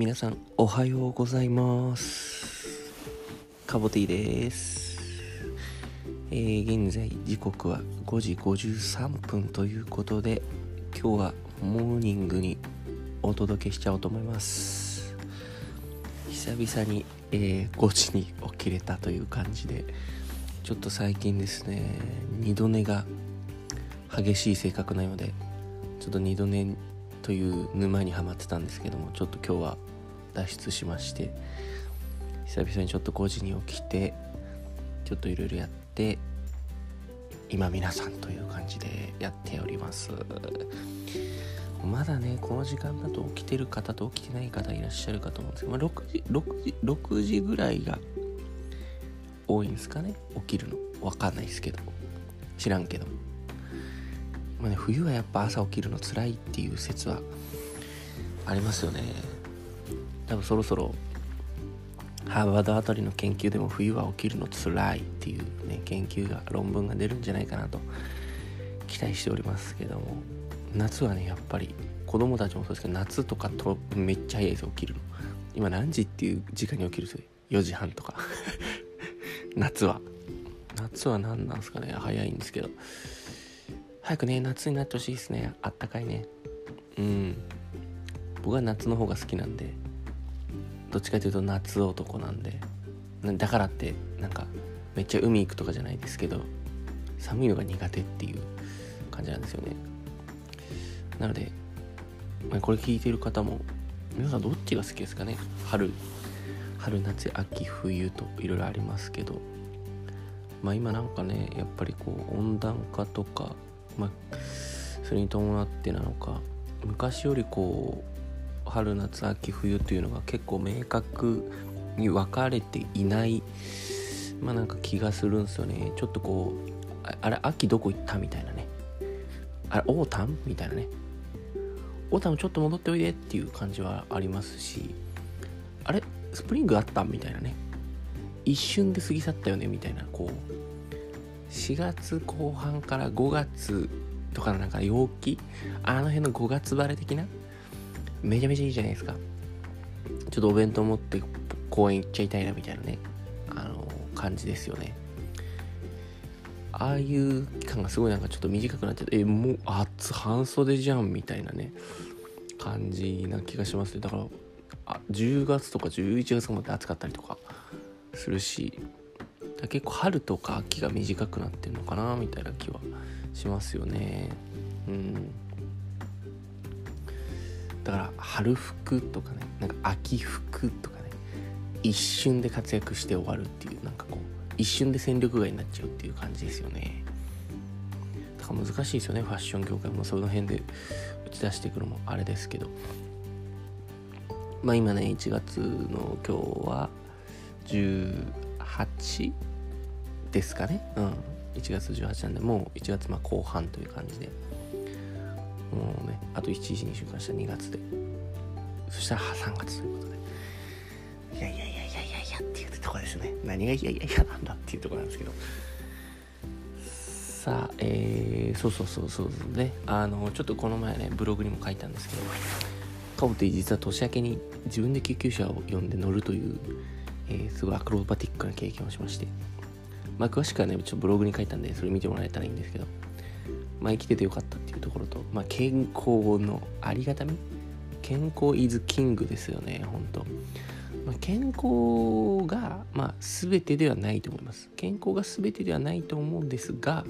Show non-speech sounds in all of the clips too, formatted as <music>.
皆さんおはようございます。カボティです。えー、現在時刻は5時53分ということで今日はモーニングにお届けしちゃおうと思います。久々に、えー、5時に起きれたという感じでちょっと最近ですね二度寝が激しい性格なようでちょっと二度寝という沼にはまってたんですけどもちょっと今日は脱出しまして久々にちょっと5時に起きてちょっといろいろやって今皆さんという感じでやっております。まだねこの時間だと起きてる方と起きてない方いらっしゃるかと思うんですけど、まあ、6時6時6時ぐらいが多いんですかね起きるの。分かんないですけど。知らんけど。まあね、冬はやっぱ朝起きるの辛いっていう説はありますよね。多分そろそろハーバードあたりの研究でも冬は起きるの辛いっていうね研究が論文が出るんじゃないかなと期待しておりますけども夏はねやっぱり子供たちもそうですけど夏とかとめっちゃ早いです起きるの。今何時っていう時間に起きるんですよ4時半とか。<laughs> 夏は。夏は何なんですかね早いんですけど。早くね夏になってほしいですね。あったかいね。うん。僕は夏の方が好きなんで。どっちかというと夏男なんでだからってなんかめっちゃ海行くとかじゃないですけど寒いのが苦手っていう感じなんですよね。なので、ま、これ聞いてる方も皆さんどっちが好きですかね？春春夏秋冬といろいろありますけどまあ今なんかねやっぱりこう温暖化とかまあ、それに伴ってなのか昔よりこう春夏秋冬というのが結構明確に分かれていないまあなんか気がするんですよね。ちょっとこうあれ秋どこ行ったみたいなね。あれ autumn みたいなね。 autumn ちょっと戻っておいでっていう感じはありますしあれスプリングあったみたいなね。一瞬で過ぎ去ったよねみたいなこう4月後半から5月とかのなんか陽気？あの辺の5月晴れ的なめちゃめちゃいいじゃないですか。ちょっとお弁当持って公園行っちゃいたいなみたいなね。あの感じですよね。ああいう期間がすごいなんかちょっと短くなっちゃってえもう暑半袖じゃんみたいなね。感じな気がしますね。だからあ10月とか11月まで暑かったりとかするし結構春とか秋が短くなってるのかなみたいな気はしますよね。うん。だから春服とかねなんか秋服とかね一瞬で活躍して終わるっていうなんかこう一瞬で戦力外になっちゃうっていう感じですよねだから難しいですよねファッション業界もその辺で打ち出していくのもあれですけどまあ今ね1月の今日は18ですかね。うん。1月18なんで、もう1月まあ後半という感じで。もうね、あと1日に週間した2月で。そしたら3月ということで。いやいやいやいやいやいやっていうとこですね。何がいやいやいやなんだっていうとこなんですけど。さあ、えー、そうそうそうそうね。あの、ちょっとこの前ね、ブログにも書いたんですけど、カブテ実は年明けに自分で救急車を呼んで乗るという、えー、すごいアクロバティックな経験をしまして、まあ、詳しくはね、ちょっとブログに書いたんで、それ見てもらえたらいいんですけど、まあ、生きててよかったっていうところと、まあ、健康のありがたみ健康イズキングですよね、本当まあ、健康が、まあ、全てではないと思います。健康が全てではないと思うんですが、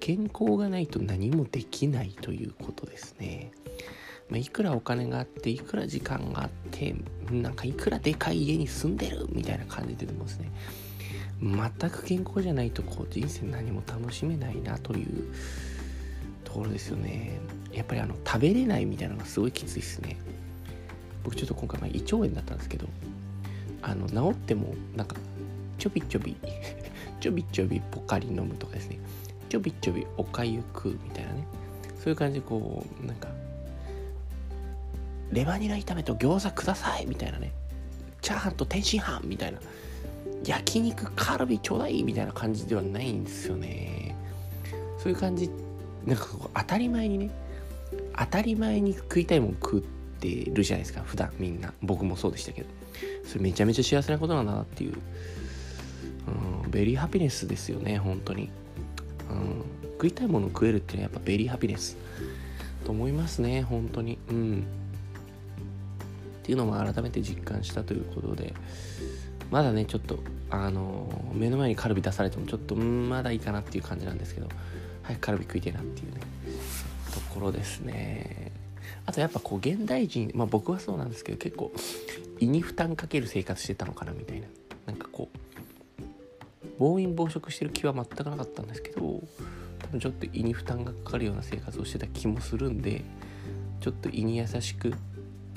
健康がないと何もできないということですね。まあ、いくらお金があって、いくら時間があって、なんかいくらでかい家に住んでるみたいな感じで出てますね。全く健康じゃないとこう人生何も楽しめないなというころですよね。やっぱりあの食べれないみたいなのがすごいきついですね。僕ちょっと今回まあ胃腸炎だったんですけどあの治ってもなんかちょびちょび <laughs> ちょびちょびポカリ飲むとかですね。ちょびちょびおかゆ食うみたいなね。そういう感じでこうなんかレバニラ炒めと餃子くださいみたいなね。チャーハンと天津飯みたいな。焼肉カルビちょうだいみたいな感じではないんですよね。そういう感じなんかこう当たり前にね当たり前に食いたいもん食ってるじゃないですか普段みんな。僕もそうでしたけど。それめちゃめちゃ幸せなことなんだなっていう、うん、ベリーハピネスですよね本当に、うん、食いたいもの食えるっていうのはやっぱベリーハピネス。と思いますね本当に。うん。っていうのも改めて実感したということで。まだねちょっとあの目の前にカルビ出されてもちょっとまだいいかなっていう感じなんですけど。早くカルビ食いてなっていうねところですね。あとやっぱこう現代人まあ僕はそうなんですけど結構胃に負担かける生活してたのかなみたいな。なんかこう暴飲暴食してる気は全くなかったんですけど多分ちょっと胃に負担がかかるような生活をしてた気もするんでちょっと胃に優しく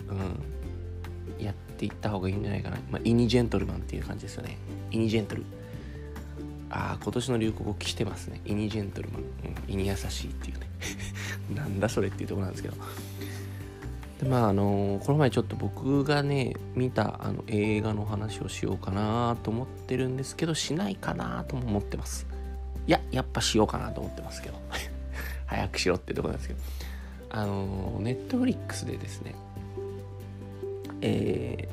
うんやっていった方がいいんじゃないかな、まあ、胃にジェントルマンっていう感じですよね。胃にジェントル。ああ今年の流行語来てますね。胃にジェントルマン、うん、胃に優しいっていうね。<laughs> なんだそれっていうとこなんですけど。でまああの、この前ちょっと僕がね見たあの映画の話をしようかなと思ってるんですけどしないかなとも思ってます。いややっぱしようかなと思ってますけど。<laughs> 早くしろってとこなんですけど。あのネットフリックスでですねえ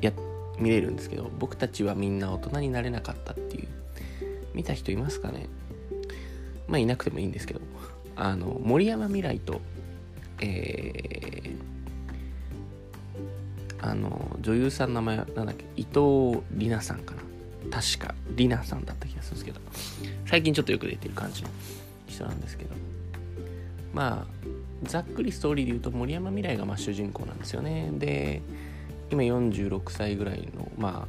ー、や見れるんですけど僕たちはみんな大人になれなかったっていう見た人いますかね？まあいなくてもいいんですけど。あの森山未来とえー、あの女優さんの名前なんだっけ？伊藤里奈さんかな？確か里奈さんだった気がするんですけど。最近ちょっとよく出てる感じの人なんですけど。まあざっくりストーリーで言うと森山未来がま主人公なんですよね。で今46歳ぐらいのま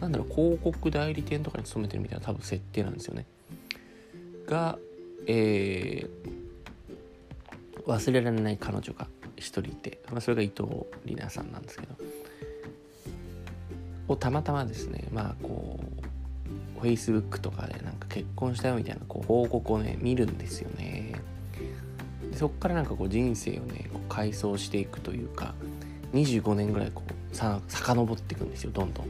あなんだろう広告代理店とかに勤めてるみたいな多分設定なんですよね。がえー、忘れられない彼女が一人いて、まあ、それが伊藤里奈さんなんですけど。をたまたまですねまあこう Facebook とかでなんか結婚したよみたいなこう報告をね見るんですよね。でそっからなんかこう人生をねこう回想していくというか25年ぐらいこうさ遡っていくんですよどんどん。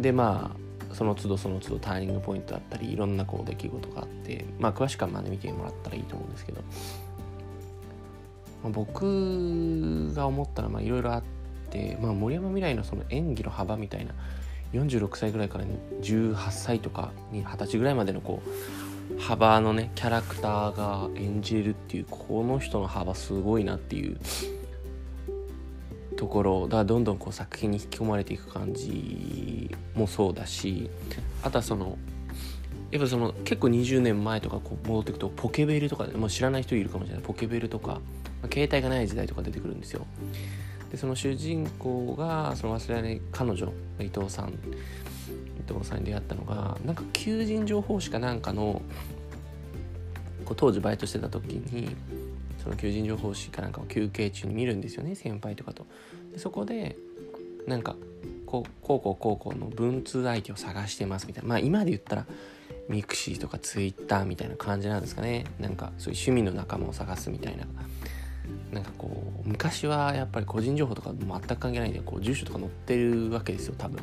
でまあその都度その都度ターニングポイントだったりいろんなこう出来事があってまあ詳しくはまあ、ね、見てもらったらいいと思うんですけど、まあ、僕が思ったらいろいろあって、まあ、森山未来のその演技の幅みたいな46歳ぐらいから18歳とかに20歳ぐらいまでのこう幅のねキャラクターが演じれるっていうこの人の幅すごいなっていうところだどんどんこう作品に引き込まれていく感じもそうだしあとはそのやっぱその結構20年前とかこう戻っていくとポケベルとかでもう知らない人いるかもしれない。ポケベルとか、ま、携帯がない時代とか出てくるんですよ。でその主人公がその忘れられない彼女伊藤さん伊藤さんに出会ったのがなんか求人情報誌かなんかのこう当時バイトしてた時にその求人情報誌かなんかを休憩中に見るんですよね先輩とかと。でそこでなんかこうこうこうこうこうの文通相手を探してますみたいな。まあ今で言ったら mixi とかツイッターみたいな感じなんですかね。なんかそういう趣味の仲間を探すみたいな。なんかこう昔はやっぱり個人情報とか全く関係ないんでこう住所とか載ってるわけですよ多分。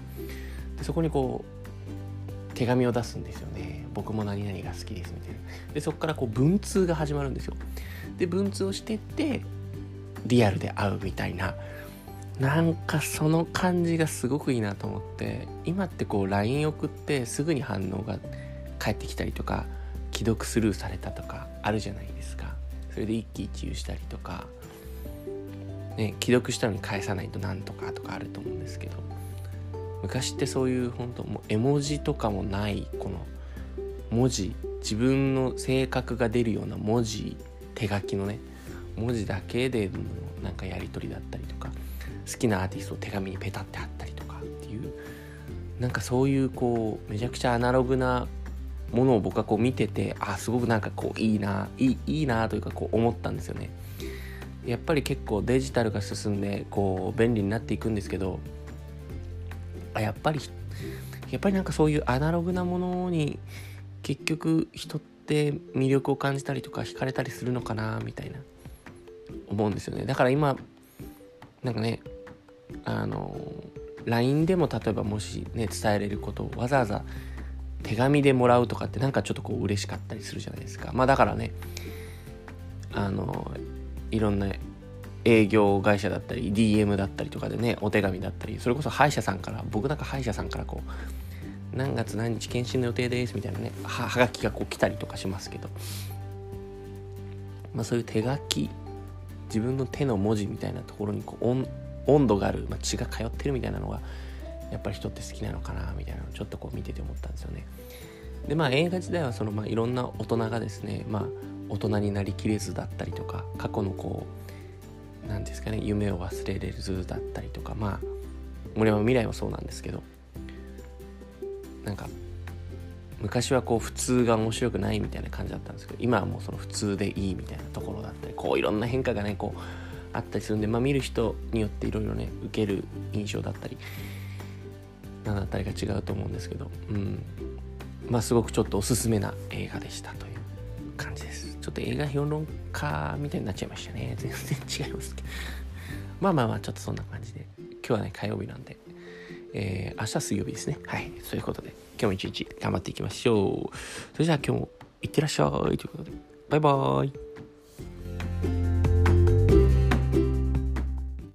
でそこにこう手紙を出すんですよね。僕も何々が好きですみたいな。でそこからこう文通が始まるんですよ。で文通をしてってリアルで会うみたいな。なんかその感じがすごくいいなと思って今ってこう LINE 送ってすぐに反応が返ってきたりとか既読スルーされたとかあるじゃないですか。それで一喜一憂したりとか。ね既読したのに返さないとなんとかとかあると思うんですけど。昔ってそういう本当もう絵文字とかもないこの文字自分の性格が出るような文字手書きのね文字だけでのなんかやり取りだったりとか好きなアーティストを手紙にペタって貼ったりとかっていうなんかそういうこうめちゃくちゃアナログなものを僕はこう見ててあすごくなんかこういいないいいいなというかこう思ったんですよね。やっぱり結構デジタルが進んでこう便利になっていくんですけどあやっぱりやっぱりなんかそういうアナログなものに結局人って魅力を感じたりとか惹かれたりするのかなみたいな思うんですよね。だから今なんかねあの LINE でも例えばもしね伝えれることをわざわざ手紙でもらうとかってなんかちょっとこう嬉しかったりするじゃないですか。まあだからねあのいろんな営業会社だったり DM だったりとかでねお手紙だったりそれこそ歯医者さんから僕なんか歯医者さんからこう何月何日検診の予定ですみたいなねはがきがこう来たりとかしますけどまあそういう手書き自分の手の文字みたいなところにこう温度がある、まあ、血が通ってるみたいなのがやっぱり人って好きなのかなみたいなのをちょっとこう見てて思ったんですよね。でまあ映画時代はその、まあ、いろんな大人がですね、まあ、大人になりきれずだったりとか過去のこう何ですかね夢を忘れれずだったりとかまあ森山未来もそうなんですけどなんか昔はこう普通が面白くないみたいな感じだったんですけど今はもうその普通でいいみたいなところだったりこういろんな変化がねこうあったりするんで、まあ、見る人によっていろいろね受ける印象だったり何だったりが違うと思うんですけど、うん、まあすごくちょっとおすすめな映画でしたという。感じです。ちょっと映画評論家みたいになっちゃいましたね。全然違いますけど。まあまあまあちょっとそんな感じで。今日はね火曜日なんで。えー、明日水曜日ですね。はい。そういうことで今日も一日頑張っていきましょう。それじゃあ今日もいってらっしゃい。ということでバイバーイ。